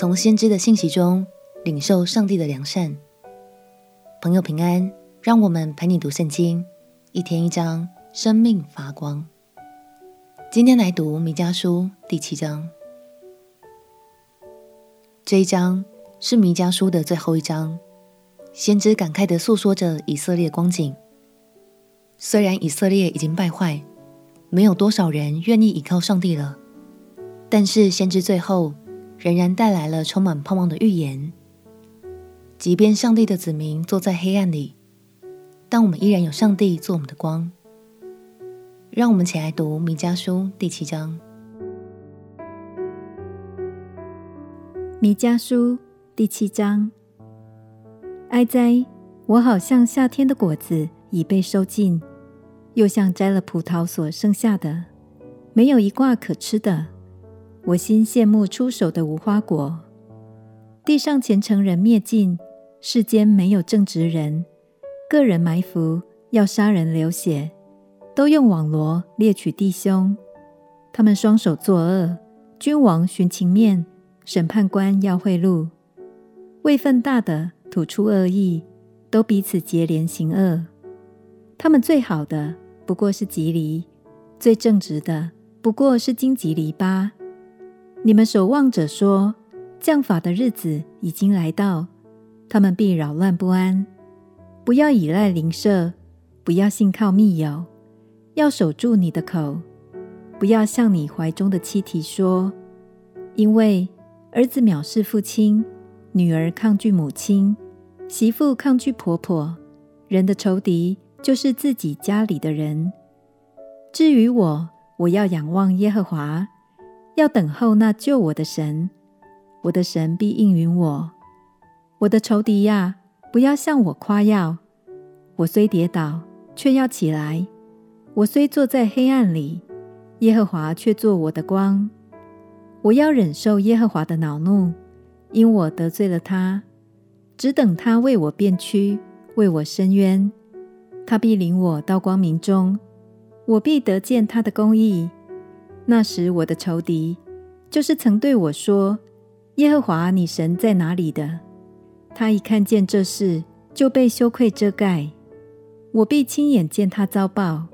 从先知的信息中领受上帝的良善。朋友平安，让我们陪你读圣经，一天一章，生命发光。今天来读弥迦书第七章。这一章是弥迦书的最后一章，先知感慨地诉说着以色列光景。虽然以色列已经败坏，没有多少人愿意依靠上帝了，但是先知最后仍然带来了充满盼望的预言。即便上帝的子民坐在黑暗里，但我们依然有上帝做我们的光。让我们起来读弥迦书第七章。弥迦书第七章，哀哉！我好像夏天的果子已被收尽，又像摘了葡萄所剩下的，没有一挂可吃的。我心羡慕出手的无花果。地上虔诚人灭尽，世间没有正直人，个人埋伏，要杀人流血。都用网罗猎取弟兄，他们双手作恶，君王寻情面，审判官要贿赂，位分大的吐出恶意，都彼此结连行恶。他们最好的不过是蒺藜，最正直的不过是荆棘篱笆。你们守望者说，降法的日子已经来到，他们必扰乱不安。不要倚赖邻舍，不要信靠密友。要守住你的口，不要向你怀中的妻提说，因为儿子藐视父亲，女儿抗拒母亲，媳妇抗拒婆婆。人的仇敌就是自己家里的人。至于我，我要仰望耶和华，要等候那救我的神。我的神必应允我。我的仇敌呀，不要向我夸耀。我虽跌倒，却要起来。我虽坐在黑暗里，耶和华却作我的光。我要忍受耶和华的恼怒，因我得罪了他。只等他为我辨屈，为我伸冤。他必领我到光明中，我必得见他的公义。那时我的仇敌，就是曾对我说：“耶和华你神在哪里的？”他一看见这事，就被羞愧遮盖。我必亲眼见他遭报。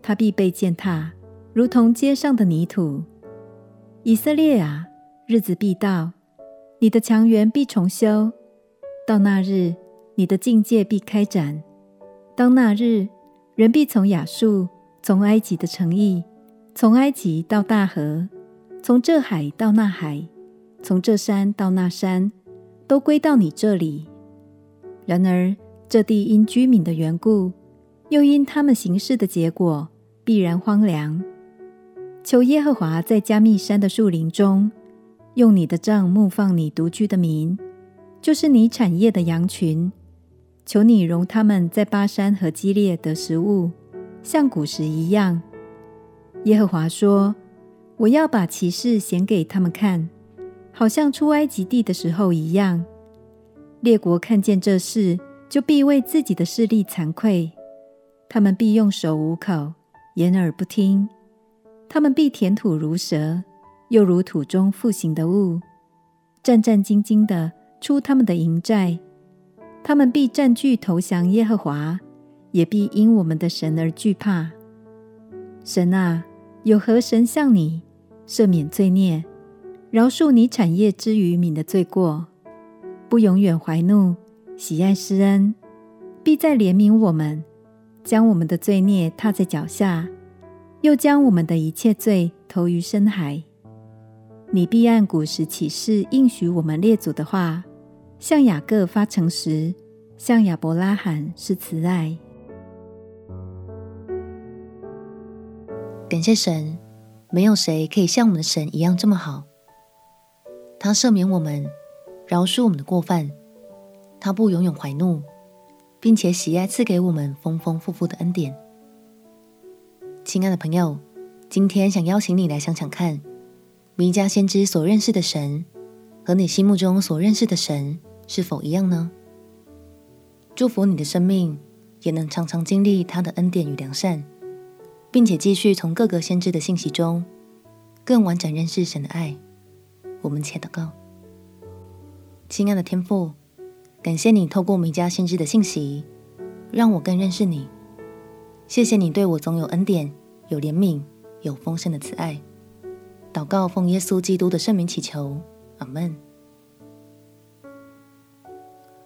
他必被践踏，如同街上的泥土。以色列啊，日子必到，你的墙垣必重修。到那日，你的境界必开展。当那日，人必从亚述，从埃及的城邑，从埃及到大河，从这海到那海，从这山到那山，都归到你这里。然而，这地因居民的缘故，又因他们行事的结果，必然荒凉。求耶和华在加密山的树林中，用你的杖牧放你独居的民，就是你产业的羊群。求你容他们在巴珊和基列得食物，像古时一样。耶和华说：“我要把奇事显给他们看，好像出埃及地的时候一样。列国看见这事，就必为自己的势力惭愧。”他们必用手捂口，掩耳不听；他们必舔土如蛇，又如土中复形的物，战战兢兢地出他们的营寨。他们必占据投降耶和华，也必因我们的神而惧怕。神啊，有何神像你，赦免罪孽，饶恕你产业之余民的罪过，不永远怀怒，喜爱施恩，必再怜悯我们。将我们的罪孽踏在脚下，又将我们的一切罪投于深海。你必按古时起誓应许我们列祖的话，向雅各发诚实，向亚伯拉罕是慈爱。感谢神，没有谁可以像我们的神一样这么好。他赦免我们，饶恕我们的过犯，他不永远怀怒。并且喜爱赐给我们丰丰富富的恩典。亲爱的朋友，今天想邀请你来想想看，弥迦先知所认识的神和你心目中所认识的神是否一样呢？祝福你的生命也能常常经历他的恩典与良善，并且继续从各个先知的信息中更完整认识神的爱。我们且祷告。亲爱的天父，感谢你透过弥迦先知的信息，让我更认识你。谢谢你对我总有恩典、有怜悯、有丰盛的慈爱。祷告奉耶稣基督的圣名祈求，阿门。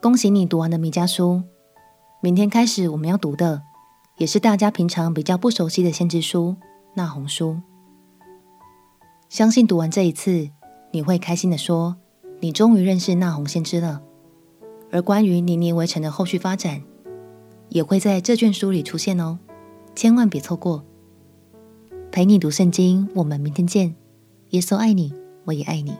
恭喜你读完了弥迦书，明天开始我们要读的，也是大家平常比较不熟悉的先知书——那鸿书。相信读完这一次，你会开心地说。你终于认识那鸿先知了，而关于尼尼微城的后续发展，也会在这卷书里出现哦，千万别错过。陪你读圣经，我们明天见。耶稣爱你，我也爱你。